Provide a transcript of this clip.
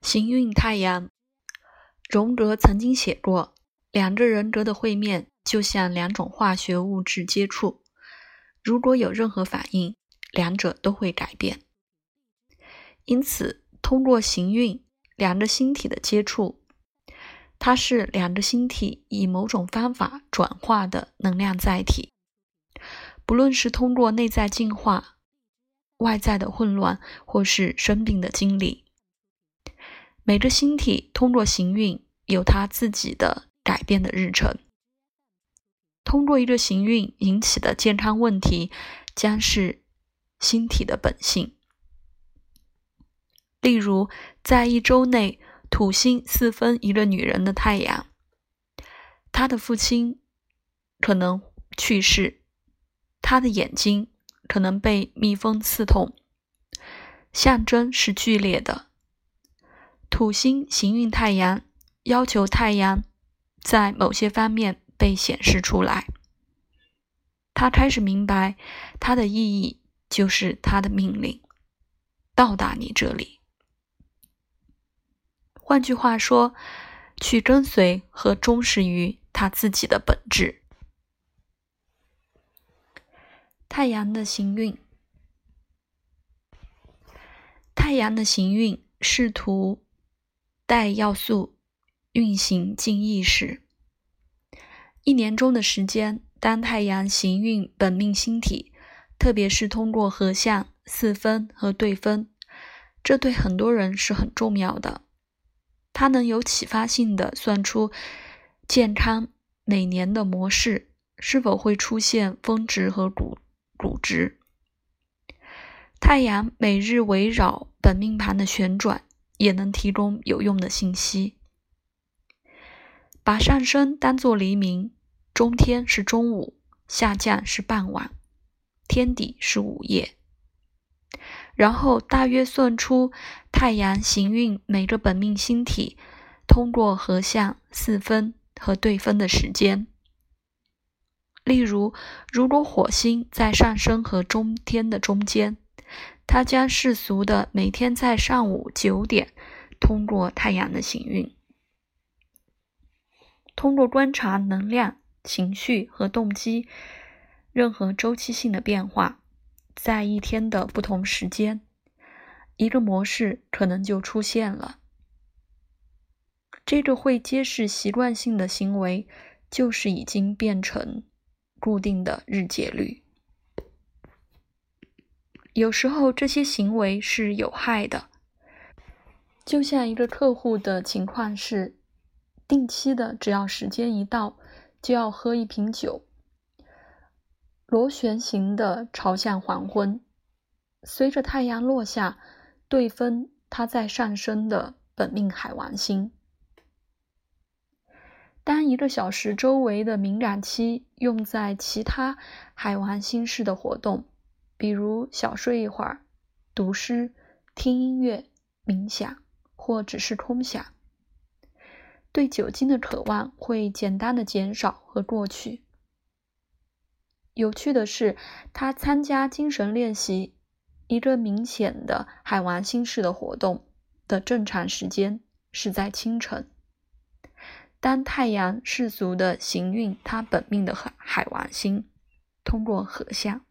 行运太阳，荣格曾经写过，两个人格的会面就像两种化学物质接触，如果有任何反应，两者都会改变。因此，通过行运，两个星体的接触，它是两个星体以某种方法转化的能量载体。不论是通过内在进化、外在的混乱，或是生病的经历。每个星体通过行运有它自己的改变的日程。通过一个行运引起的健康问题，将是星体的本性。例如，在一周内，土星四分一个女人的太阳，她的父亲可能去世，她的眼睛可能被蜜蜂刺痛，象征是剧烈的。土星行运太阳，要求太阳在某些方面被显示出来。他开始明白，它的意义就是他的命令到达你这里。换句话说，去跟随和忠实于他自己的本质。太阳的行运，太阳的行运试图。带要素运行进意识。一年中的时间，当太阳行运本命星体，特别是通过合相、四分和对分，这对很多人是很重要的。它能有启发性的算出健康每年的模式是否会出现峰值和谷谷值。太阳每日围绕本命盘的旋转。也能提供有用的信息。把上升当作黎明，中天是中午，下降是傍晚，天底是午夜。然后大约算出太阳行运每个本命星体通过合相、四分和对分的时间。例如，如果火星在上升和中天的中间。它将世俗的每天在上午九点通过太阳的行运，通过观察能量、情绪和动机任何周期性的变化，在一天的不同时间，一个模式可能就出现了。这个会揭示习惯性的行为，就是已经变成固定的日节律。有时候这些行为是有害的，就像一个客户的情况是，定期的，只要时间一到，就要喝一瓶酒，螺旋形的朝向黄昏，随着太阳落下，对分它在上升的本命海王星。当一个小时周围的敏感期用在其他海王星式的活动。比如小睡一会儿、读诗、听音乐、冥想，或只是空想，对酒精的渴望会简单的减少和过去。有趣的是，他参加精神练习一个明显的海王星式的活动的正常时间是在清晨，当太阳世俗的行运他本命的海海王星通过合相。